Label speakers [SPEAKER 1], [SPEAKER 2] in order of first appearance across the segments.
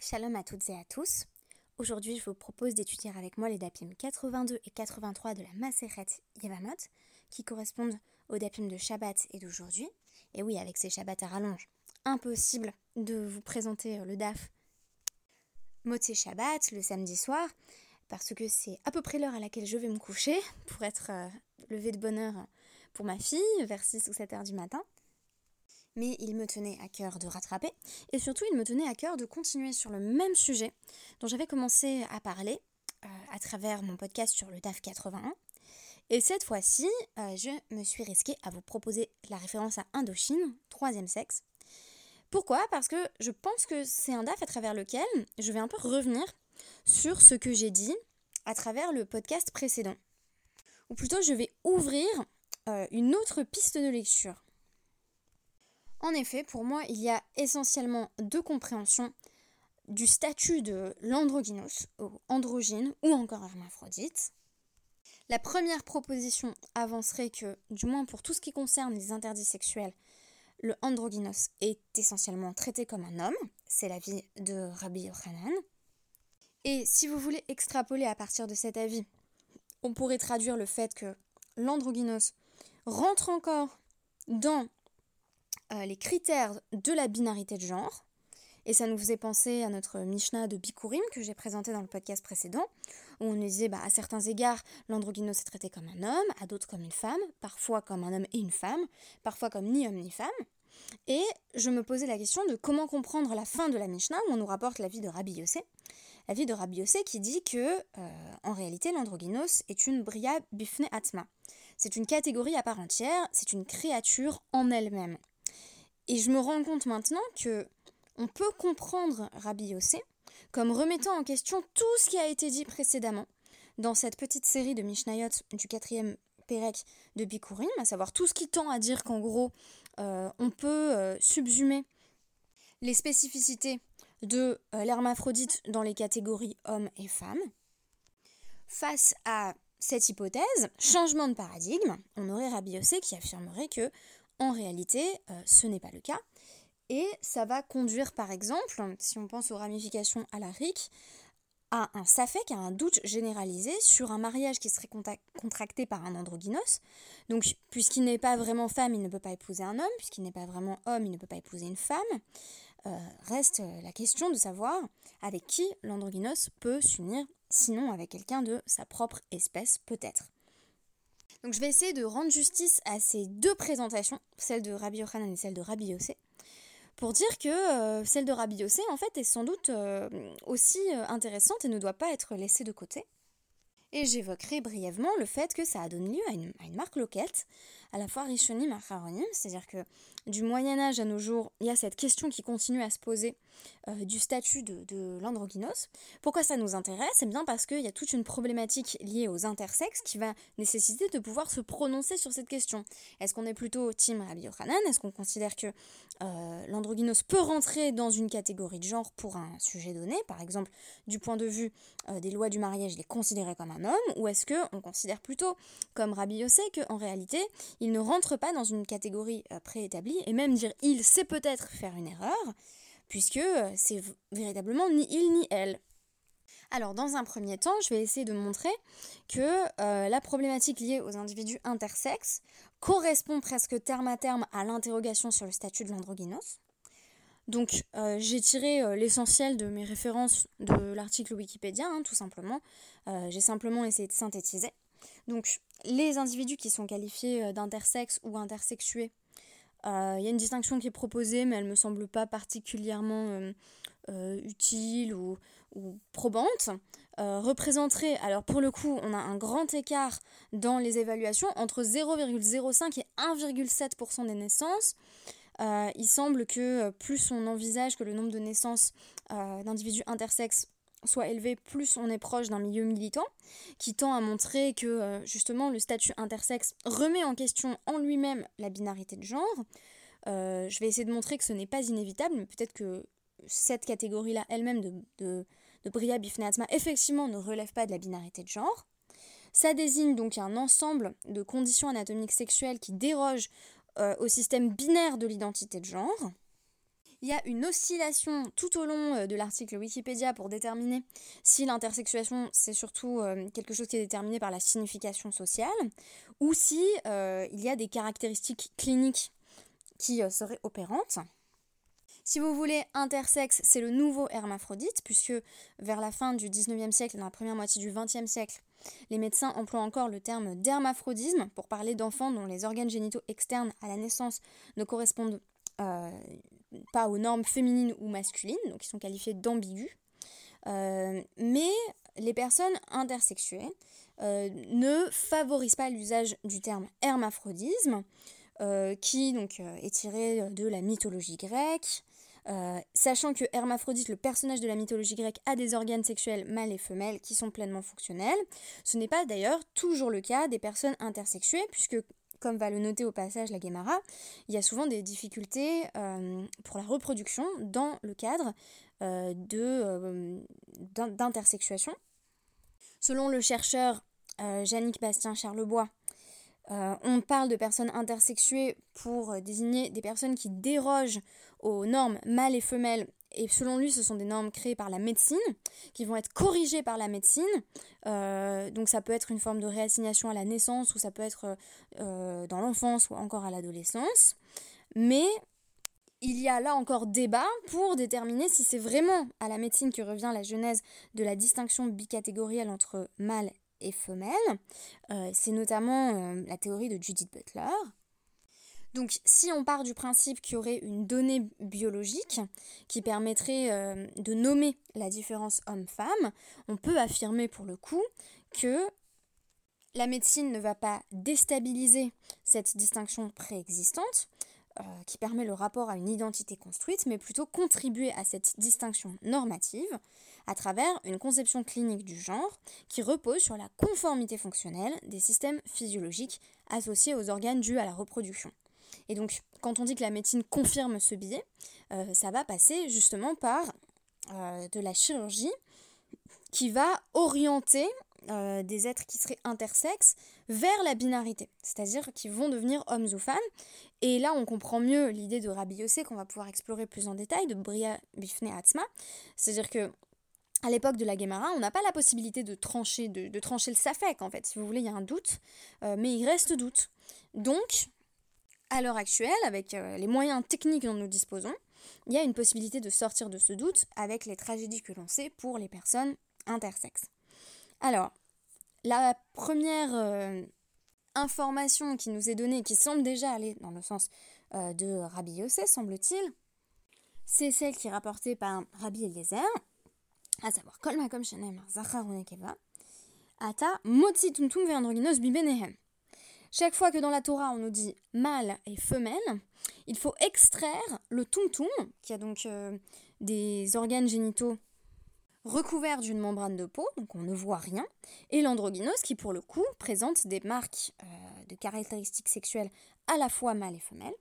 [SPEAKER 1] Shalom à toutes et à tous. Aujourd'hui, je vous propose d'étudier avec moi les dapim 82 et 83 de la Maseret Yevamot, qui correspondent aux dapim de Shabbat et d'aujourd'hui. Et oui, avec ces Shabbats à rallonge, impossible de vous présenter euh, le daf Motse Shabbat le samedi soir, parce que c'est à peu près l'heure à laquelle je vais me coucher pour être euh, levé de bonne heure pour ma fille, vers 6 ou 7 heures du matin mais il me tenait à cœur de rattraper, et surtout il me tenait à cœur de continuer sur le même sujet dont j'avais commencé à parler euh, à travers mon podcast sur le DAF 81. Et cette fois-ci, euh, je me suis risquée à vous proposer la référence à Indochine, troisième sexe. Pourquoi? Parce que je pense que c'est un DAF à travers lequel je vais un peu revenir sur ce que j'ai dit à travers le podcast précédent. Ou plutôt, je vais ouvrir euh, une autre piste de lecture. En effet, pour moi, il y a essentiellement deux compréhensions du statut de l'androgynos, ou androgyne, ou encore hermaphrodite. La première proposition avancerait que, du moins pour tout ce qui concerne les interdits sexuels, le androgynos est essentiellement traité comme un homme, c'est l'avis de Rabbi Yochanan. Et si vous voulez extrapoler à partir de cet avis, on pourrait traduire le fait que l'androgynos rentre encore dans euh, les critères de la binarité de genre. Et ça nous faisait penser à notre Mishnah de Bikurim que j'ai présenté dans le podcast précédent, où on nous disait bah, à certains égards, l'androgynos est traité comme un homme, à d'autres comme une femme, parfois comme un homme et une femme, parfois comme ni homme ni femme. Et je me posais la question de comment comprendre la fin de la Mishnah, où on nous rapporte la vie de Rabbi Yossé. La vie de Rabbi Yossé qui dit que, euh, en réalité, l'androgynos est une bria bifne atma. C'est une catégorie à part entière, c'est une créature en elle-même. Et je me rends compte maintenant que on peut comprendre Rabbi Yossé comme remettant en question tout ce qui a été dit précédemment dans cette petite série de Mishnayot du quatrième Pérec de Bikurim, à savoir tout ce qui tend à dire qu'en gros, euh, on peut euh, subsumer les spécificités de euh, l'hermaphrodite dans les catégories hommes et femmes. Face à cette hypothèse, changement de paradigme, on aurait Rabbi Yossé qui affirmerait que en réalité, euh, ce n'est pas le cas. Et ça va conduire, par exemple, si on pense aux ramifications à la RIC, à un SAFEC, à un doute généralisé sur un mariage qui serait contracté par un androgynos. Donc, puisqu'il n'est pas vraiment femme, il ne peut pas épouser un homme, puisqu'il n'est pas vraiment homme, il ne peut pas épouser une femme. Euh, reste la question de savoir avec qui l'androgynos peut s'unir, sinon avec quelqu'un de sa propre espèce, peut-être. Donc je vais essayer de rendre justice à ces deux présentations, celle de Rabbi Yochanan et celle de Rabbi Yossé, pour dire que euh, celle de Rabbi Yossé en fait est sans doute euh, aussi euh, intéressante et ne doit pas être laissée de côté. Et j'évoquerai brièvement le fait que ça a donné lieu à une, à une marque loquette, à la fois Rishonim et c'est-à-dire que du Moyen Âge à nos jours, il y a cette question qui continue à se poser euh, du statut de, l'androgynos. Pourquoi ça nous intéresse? Eh bien parce qu'il y a toute une problématique liée aux intersexes qui va nécessiter de pouvoir se prononcer sur cette question. Est-ce qu'on est plutôt Tim Rabbi Yochanan Est-ce qu'on considère que euh, l'androgynos peut rentrer dans une catégorie de genre pour un sujet donné? Par exemple, du point de vue euh, des lois du mariage, il est considéré comme un homme? Ou est-ce qu'on considère plutôt, comme Rabbi Yossé, qu'en réalité, il ne rentre pas dans une catégorie préétablie et même dire il, c'est peut-être faire une erreur, puisque euh, c'est véritablement ni il ni elle. Alors, dans un premier temps, je vais essayer de montrer que euh, la problématique liée aux individus intersexes correspond presque terme à terme à l'interrogation sur le statut de l'androgynos. Donc, euh, j'ai tiré l'essentiel de mes références de l'article Wikipédia, hein, tout simplement. j'ai simplement essayé de synthétiser. Donc, les individus qui sont qualifiés d'intersexes ou intersexués il y a une distinction qui est proposée, mais elle ne me semble pas particulièrement euh, euh, utile ou, probante. représenterait, alors pour le coup, on a un grand écart dans les évaluations entre 0,05 et 1,7% des naissances. il semble que plus on envisage que le nombre de naissances d'individus intersexes soit élevé, plus on est proche d'un milieu militant, qui tend à montrer que euh, justement le statut intersexe remet en question en lui-même la binarité de genre. Euh, je vais essayer de montrer que ce n'est pas inévitable, mais peut-être que cette catégorie-là elle-même de, de, de Bria Bifneatma effectivement ne relève pas de la binarité de genre. Ça désigne donc un ensemble de conditions anatomiques sexuelles qui dérogent euh, au système binaire de l'identité de genre. Il y a une oscillation tout au long euh, de l'article Wikipédia pour déterminer si l'intersexuation c'est surtout euh, quelque chose qui est déterminé par la signification sociale ou si euh, il y a des caractéristiques cliniques qui seraient opérantes. Si vous voulez, intersexe, c'est le nouveau hermaphrodite, puisque vers la fin du 19e siècle dans la première moitié du 20e siècle, les médecins emploient encore le terme d'hermaphrodisme pour parler d'enfants dont les organes génitaux externes à la naissance ne correspondent pas aux normes féminines ou masculines, donc ils sont qualifiés d'ambigus. Euh, mais les personnes intersexuées euh, ne favorisent pas l'usage du terme hermaphrodisme, euh, qui donc est tiré de la mythologie grecque. sachant que Hermaphrodite, le personnage de la mythologie grecque, a des organes sexuels mâles et femelles qui sont pleinement fonctionnels. Ce n'est pas d'ailleurs toujours le cas des personnes intersexuées, puisque comme va le noter au passage la Guémara, il y a souvent des difficultés euh, pour la reproduction dans le cadre euh, euh, d'intersexuation. Selon le chercheur Yannick Bastien Charlebois, on parle de personnes intersexuées pour désigner des personnes qui dérogent aux normes mâles et femelles et selon lui, ce sont des normes créées par la médecine, qui vont être corrigées par la médecine. Euh, donc ça peut être une forme de réassignation à la naissance, ou ça peut être euh, dans l'enfance, ou encore à l'adolescence. Mais il y a là encore débat pour déterminer si c'est vraiment à la médecine que revient la genèse de la distinction bicatégorielle entre mâle et femelle. Euh, c'est notamment la théorie de Judith Butler. Donc si on part du principe qu'il y aurait une donnée biologique qui permettrait euh, de nommer la différence homme-femme, on peut affirmer pour le coup que la médecine ne va pas déstabiliser cette distinction préexistante, euh, qui permet le rapport à une identité construite, mais plutôt contribuer à cette distinction normative à travers une conception clinique du genre qui repose sur la conformité fonctionnelle des systèmes physiologiques associés aux organes dus à la reproduction. Et donc, quand on dit que la médecine confirme ce biais, euh, ça va passer justement par euh, de la chirurgie qui va orienter euh, des êtres qui seraient intersexes vers la binarité, c'est-à-dire qui vont devenir hommes ou femmes. Et là, on comprend mieux l'idée de Rabbi Yossé qu'on va pouvoir explorer plus en détail, de Bria Bifne Atzma. C'est-à-dire que à l'époque de la Guémara, on n'a pas la possibilité de trancher, de, trancher le safek en fait. Si vous voulez, il y a un doute, mais il reste doute. Donc, à l'heure actuelle, avec euh, les moyens techniques dont nous disposons, il y a une possibilité de sortir de ce doute avec les tragédies que l'on sait pour les personnes intersexes. Alors, la première euh, information qui nous est donnée, qui semble déjà aller dans le sens euh, de Rabbi Yossé, semble-t-il, c'est celle qui est rapportée par Rabbi Eliezer, à savoir Kol Makom Zachar Ata Motzi Tumtum Ve'androginos Bibenehem. Chaque fois que dans la Torah on nous dit mâle et femelle, il faut extraire le tumtum, qui a donc euh, des organes génitaux recouverts d'une membrane de peau, donc on ne voit rien, et l'androgynos qui pour le coup présente des marques euh, de caractéristiques sexuelles à la fois mâle et femelle.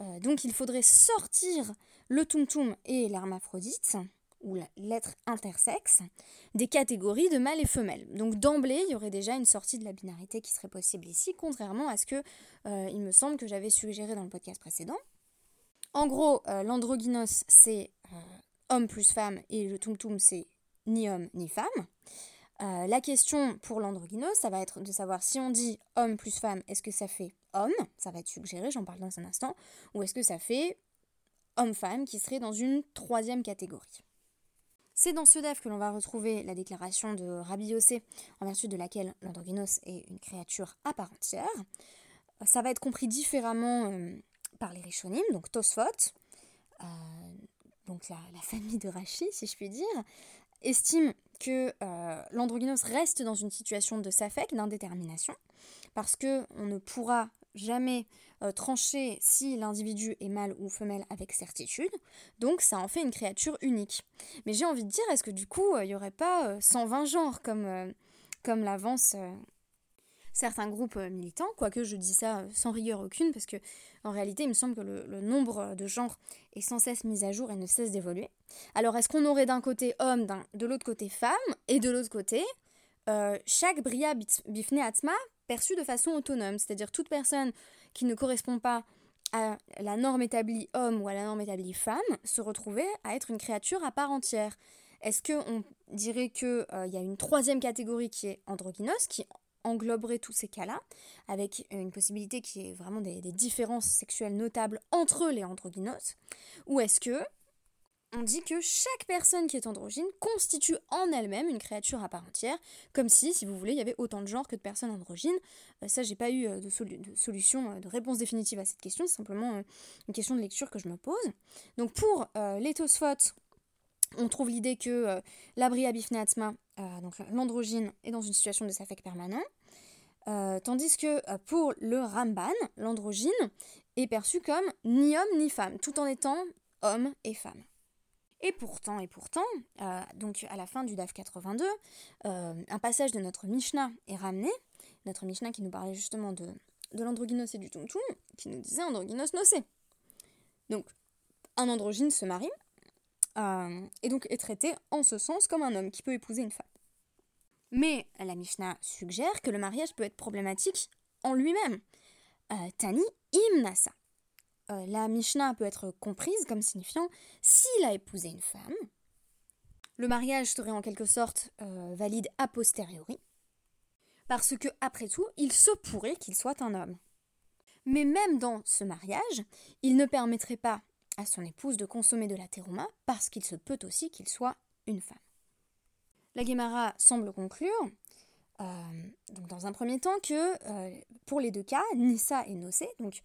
[SPEAKER 1] Euh, donc il faudrait sortir le tumtum et l'hermaphrodite, ou l'être intersexe, des catégories de mâles et femelles. Donc d'emblée, il y aurait déjà une sortie de la binarité qui serait possible ici, contrairement à ce que euh, il me semble que j'avais suggéré dans le podcast précédent. En gros, euh, l'androgynos c'est euh, homme plus femme et le tum c'est ni homme ni femme. la question pour l'androgynos, ça va être de savoir si on dit homme plus femme, est-ce que ça fait homme? Ça va être suggéré, j'en parle dans un instant. Ou est-ce que ça fait homme-femme qui serait dans une troisième catégorie? C'est dans ce DEF que l'on va retrouver la déclaration de Rabbi Yossé, en vertu de laquelle l'androgynos est une créature à part entière. Ça va être compris différemment euh, par les Rishonim, donc Tosfot, euh, donc la, famille de Rashi, si je puis dire, estime que euh, l'androgynos reste dans une situation de safek, d'indétermination, parce qu'on ne pourra jamais euh, trancher si l'individu est mâle ou femelle avec certitude. Donc ça en fait une créature unique. Mais j'ai envie de dire, est-ce que du coup, il n'y aurait pas 120 euh, genres comme, euh, comme l'avance certains groupes militants, quoique je dis ça sans rigueur aucune, parce que en réalité, il me semble que le, nombre de genres est sans cesse mis à jour et ne cesse d'évoluer. Alors, est-ce qu'on aurait d'un côté homme, de l'autre côté femme, et de l'autre côté, chaque bria bifne atma perçue de façon autonome, c'est-à-dire toute personne qui ne correspond pas à la norme établie homme ou à la norme établie femme se retrouver à être une créature à part entière. Est-ce qu'on dirait qu'il euh, y a une troisième catégorie qui est androgynos, qui engloberait tous ces cas-là, avec une possibilité qui est vraiment des, des différences sexuelles notables entre les androgynos Ou est-ce que on dit que chaque personne qui est androgyne constitue en elle-même une créature à part entière, comme si, si vous voulez, il y avait autant de genres que de personnes androgynes. Euh, ça, j'ai pas eu euh, de, solution, euh, de réponse définitive à cette question, c'est simplement une question de lecture que je me pose. Donc pour Tosfot, on trouve l'idée que l'abria bifneatma, donc l'androgyne, est dans une situation de saphek permanent, tandis que pour le Ramban, l'androgyne est perçu comme ni homme ni femme, tout en étant homme et femme. Et pourtant, et pourtant, euh, donc à la fin du DAF 82, euh, un passage de notre Mishnah est ramené, notre Mishnah qui nous parlait justement de, de l'androgynos et du tumtum, qui nous disait androgynos nocé. Donc, un androgyne se marie, euh, et donc est traité en ce sens comme un homme qui peut épouser une femme. Mais la Mishnah suggère que le mariage peut être problématique en lui-même. Tani imnasa. Euh, la Mishnah peut être comprise comme signifiant s'il a épousé une femme, le mariage serait en quelque sorte euh, valide a posteriori, parce que, après tout, il se pourrait qu'il soit un homme. Mais même dans ce mariage, il ne permettrait pas à son épouse de consommer de la terouma, parce qu'il se peut aussi qu'il soit une femme. La Gemara semble conclure, euh, dans un premier temps, que pour les deux cas, Nissa et Nosé, donc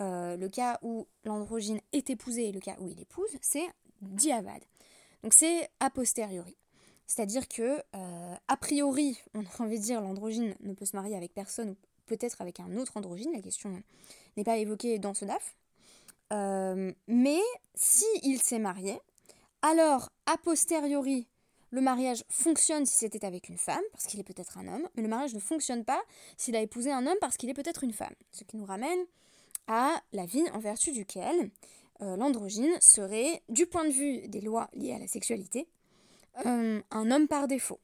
[SPEAKER 1] euh, le cas où l'androgyne est épousé et le cas où il épouse, c'est diavad. Donc c'est a posteriori. C'est-à-dire que, euh, a priori, on a envie de dire l'androgyne ne peut se marier avec personne ou peut-être avec un autre androgyne, la question n'est pas évoquée dans ce DAF. Euh, mais si il s'est marié, alors a posteriori, le mariage fonctionne si c'était avec une femme, parce qu'il est peut-être un homme, mais le mariage ne fonctionne pas s'il a épousé un homme parce qu'il est peut-être une femme. Ce qui nous ramène à la vie en vertu duquel euh, l'androgyne serait, du point de vue des lois liées à la sexualité, euh, un homme par défaut.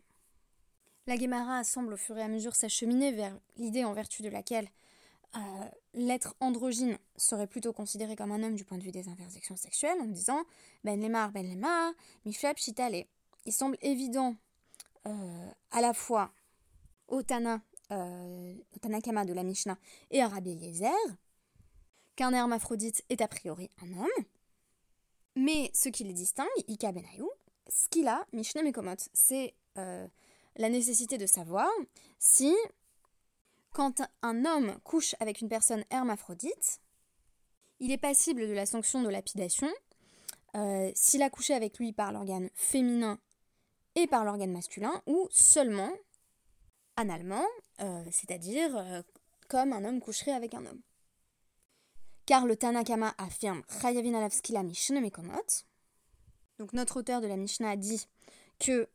[SPEAKER 1] La Guémara semble au fur et à mesure s'acheminer vers l'idée en vertu de laquelle euh, l'être androgyne serait plutôt considéré comme un homme du point de vue des intersections sexuelles, en disant Ben Lemar, Ben Lemar, Miflab, Chitale. Il semble évident à la fois au Tana, au Tanakama de la Mishnah et à Rabbi Eliezer, qu'un hermaphrodite est a priori un homme. Mais ce qui les distingue, Ika Benayou, ce qu'il a, Mekomot, c'est euh, la nécessité de savoir si, quand un homme couche avec une personne hermaphrodite, il est passible de la sanction de lapidation euh, s'il a couché avec lui par l'organe féminin et par l'organe masculin, ou seulement analement, euh, c'est-à-dire comme un homme coucherait avec un homme car le Tanakama affirme Chayavin alavskila mekomot. Donc notre auteur de la Mishnah dit que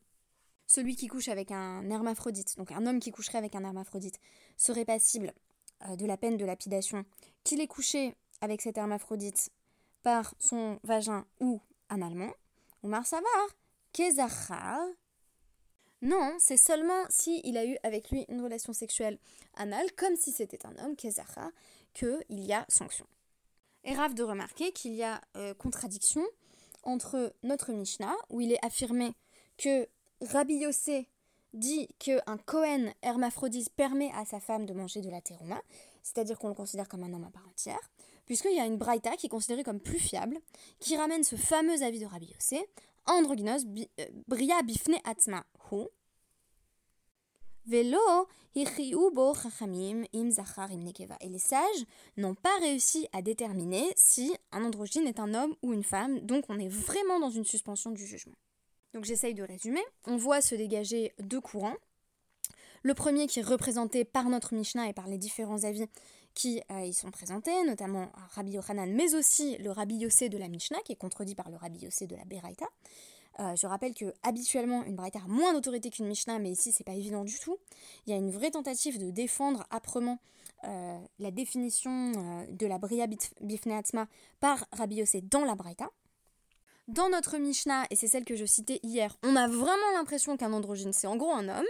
[SPEAKER 1] celui qui couche avec un hermaphrodite, donc un homme qui coucherait avec un hermaphrodite, serait passible euh, de la peine de lapidation, qu'il ait couché avec cet hermaphrodite par son vagin ou analement, ou marsavar, kezachar. Non, c'est seulement si il a eu avec lui une relation sexuelle anale, comme si c'était un homme, kezachar, qu'il y a sanction est grave de remarquer qu'il y a euh, contradiction entre notre Mishnah, où il est affirmé que Rabbi Yossé dit qu'un Cohen hermaphrodite permet à sa femme de manger de la terouma, c'est-à-dire qu'on le considère comme un homme à part entière, puisqu'il y a une Braïta qui est considérée comme plus fiable, qui ramène ce fameux avis de Rabbi Yossé, androgynos euh, bria bifne atma hu, Velo et les sages n'ont pas réussi à déterminer si un androgyne est un homme ou une femme, donc on est vraiment dans une suspension du jugement. Donc j'essaye de résumer. On voit se dégager deux courants. Le premier qui est représenté par notre Mishnah et par les différents avis qui euh, y sont présentés, notamment Rabbi Yochanan, mais aussi le Rabbi Yossé de la Mishnah, qui est contredit par le Rabbi Yossé de la Beraita. Euh, je rappelle que habituellement une braïta a moins d'autorité qu'une Mishnah, mais ici c'est pas évident du tout. Il y a une vraie tentative de défendre âprement euh, la définition euh, de la Bria Bifneatma par Rabbi Yossé dans la braïta. Dans notre Mishnah, et c'est celle que je citais hier, on a vraiment l'impression qu'un androgyne c'est en gros un homme,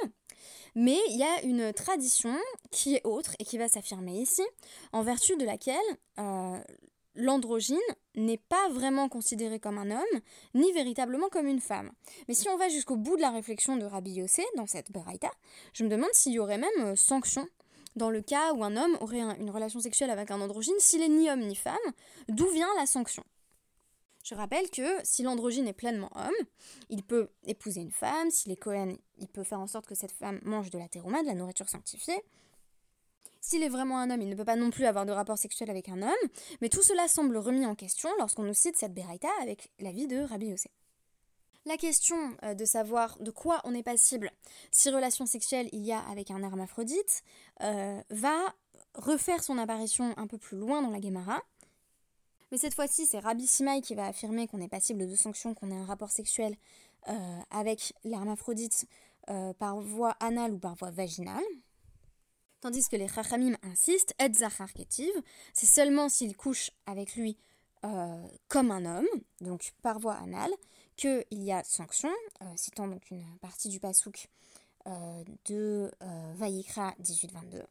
[SPEAKER 1] mais il y a une tradition qui est autre et qui va s'affirmer ici, en vertu de laquelle l'androgyne n'est pas vraiment considéré comme un homme, ni véritablement comme une femme. Mais si on va jusqu'au bout de la réflexion de Rabbi Yossé dans cette Beraïta, je me demande s'il y aurait même euh, sanction dans le cas où un homme aurait une relation sexuelle avec un androgyne, s'il est ni homme ni femme, d'où vient la sanction? Je rappelle que si l'androgyne est pleinement homme, il peut épouser une femme, s'il est Cohen, il peut faire en sorte que cette femme mange de la terouma, de la nourriture sanctifiée. S'il est vraiment un homme, il ne peut pas non plus avoir de rapport sexuel avec un homme, mais tout cela semble remis en question lorsqu'on nous cite cette Beraïta avec la vie de Rabbi Yossé. La question euh, de savoir de quoi on est passible si relation sexuelle il y a avec un hermaphrodite euh, va refaire son apparition un peu plus loin dans la Gemara, mais cette fois-ci, c'est Rabbi Simai qui va affirmer qu'on est passible de sanctions, qu'on ait un rapport sexuel euh, avec l'hermaphrodite par voie anale ou par voie vaginale. Tandis que les Chachamim insistent, c'est seulement s'il couche avec lui euh, comme un homme, donc par voie anale, qu'il y a sanction, citant donc une partie du Pasouk de Vayikra 18-22.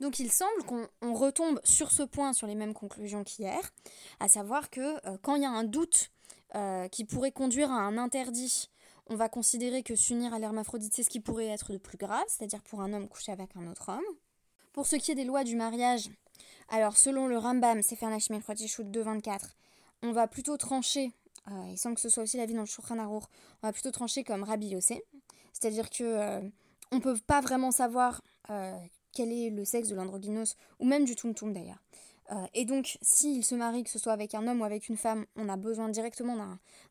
[SPEAKER 1] Donc il semble qu'on retombe sur ce point sur les mêmes conclusions qu'hier, à savoir que euh, quand il y a un doute euh, qui pourrait conduire à un interdit, on va considérer que s'unir à l'hermaphrodite, c'est ce qui pourrait être de plus grave, c'est-à-dire pour un homme coucher avec un autre homme. Pour ce qui est des lois du mariage, alors selon le Rambam, c'est faire la 2.24, on va plutôt trancher, euh, et sans que ce soit aussi la vie dans le Shulchan on va plutôt trancher comme Rabbi Yossé, c'est-à-dire que on peut pas vraiment savoir quel est le sexe de l'androgynos, ou même du tum-tum d'ailleurs. Euh, et donc, s'il se marie, que ce soit avec un homme ou avec une femme, on a besoin directement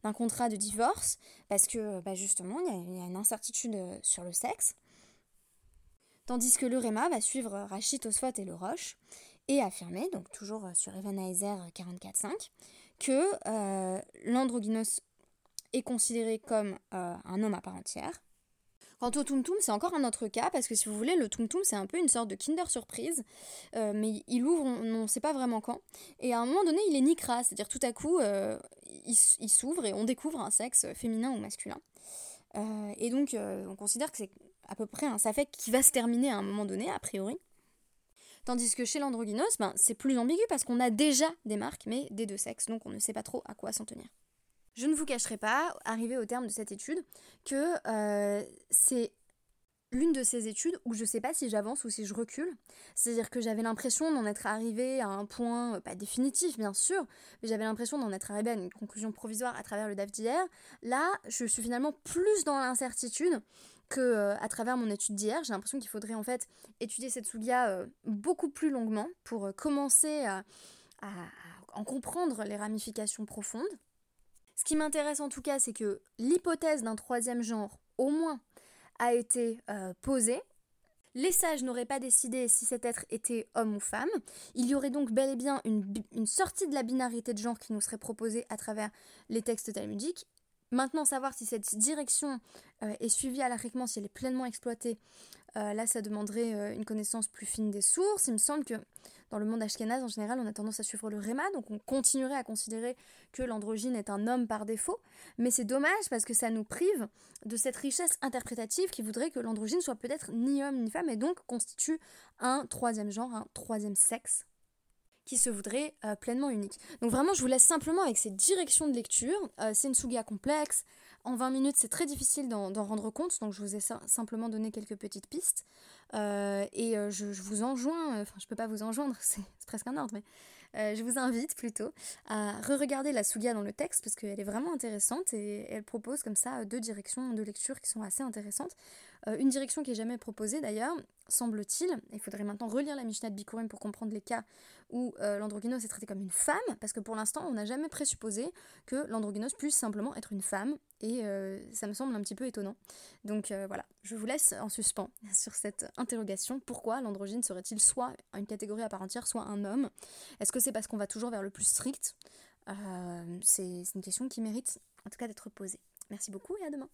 [SPEAKER 1] d'un contrat de divorce, parce que bah, justement, il y, a une incertitude euh, sur le sexe. Tandis que le Réma va suivre Rachid, Osphot et le Roche, et affirmer, donc toujours euh, sur Evan 44.5, que l'androgynos est considéré comme un homme à part entière, Quant au Tum Tum, c'est encore un autre cas, parce que si vous voulez, le Tum Tum, c'est un peu une sorte de Kinder Surprise, euh, mais il ouvre, on ne sait pas vraiment quand, et à un moment donné, il est Nikra, c'est-à-dire tout à coup, euh, il, s'ouvre et on découvre un sexe féminin ou masculin. Euh, et donc, on considère que c'est à peu près un safek qui va se terminer à un moment donné, a priori. Tandis que chez l'androgynos, ben, c'est plus ambigu parce qu'on a déjà des marques, mais des deux sexes, donc on ne sait pas trop à quoi s'en tenir. Je ne vous cacherai pas, arrivé au terme de cette étude, que euh, c'est l'une de ces études où je ne sais pas si j'avance ou si je recule. C'est-à-dire que j'avais l'impression d'en être arrivé à un point, euh, pas définitif bien sûr, mais j'avais l'impression d'en être arrivé à une conclusion provisoire à travers le DAF d'hier. Là, je suis finalement plus dans l'incertitude que euh, à travers mon étude d'hier. J'ai l'impression qu'il faudrait en fait étudier cette Sugia beaucoup plus longuement pour commencer à en comprendre les ramifications profondes. Ce qui m'intéresse en tout cas, c'est que l'hypothèse d'un troisième genre, au moins, a été euh, posée. Les sages n'auraient pas décidé si cet être était homme ou femme. Il y aurait donc bel et bien une, sortie de la binarité de genre qui nous serait proposée à travers les textes talmudiques. Maintenant, savoir si cette direction euh, est suivie à l'arriquement, si elle est pleinement exploitée, euh, là, ça demanderait une connaissance plus fine des sources. Il me semble que dans le monde ashkénaze, en général, on a tendance à suivre le Réma, donc on continuerait à considérer que l'androgyne est un homme par défaut. Mais c'est dommage parce que ça nous prive de cette richesse interprétative qui voudrait que l'androgyne soit peut-être ni homme ni femme et donc constitue un troisième genre, un troisième sexe qui se voudrait euh, pleinement unique. Donc vraiment, je vous laisse simplement avec ces directions de lecture. Euh, c'est une sugia complexe. En 20 minutes, c'est très difficile d'en rendre compte, donc je vous ai simplement donné quelques petites pistes. Euh, et je, vous enjoins, enfin je peux pas vous enjoindre, c'est presque un ordre, mais je vous invite plutôt à re-regarder la Suga dans le texte parce qu'elle est vraiment intéressante et elle propose comme ça deux directions de lecture qui sont assez intéressantes. Une direction qui est jamais proposée d'ailleurs, semble-t-il, il faudrait maintenant relire la Mishnah de Bikurim pour comprendre les cas où l'androgynos est traité comme une femme, parce que pour l'instant on n'a jamais présupposé que l'androgynos puisse simplement être une femme, et ça me semble un petit peu étonnant. Donc voilà, je vous laisse en suspens sur cette interrogation. Pourquoi l'androgyne serait-il soit une catégorie à part entière, soit un homme? Est-ce que c'est parce qu'on va toujours vers le plus strict? Euh, C'est une question qui mérite en tout cas d'être posée. Merci beaucoup et à demain.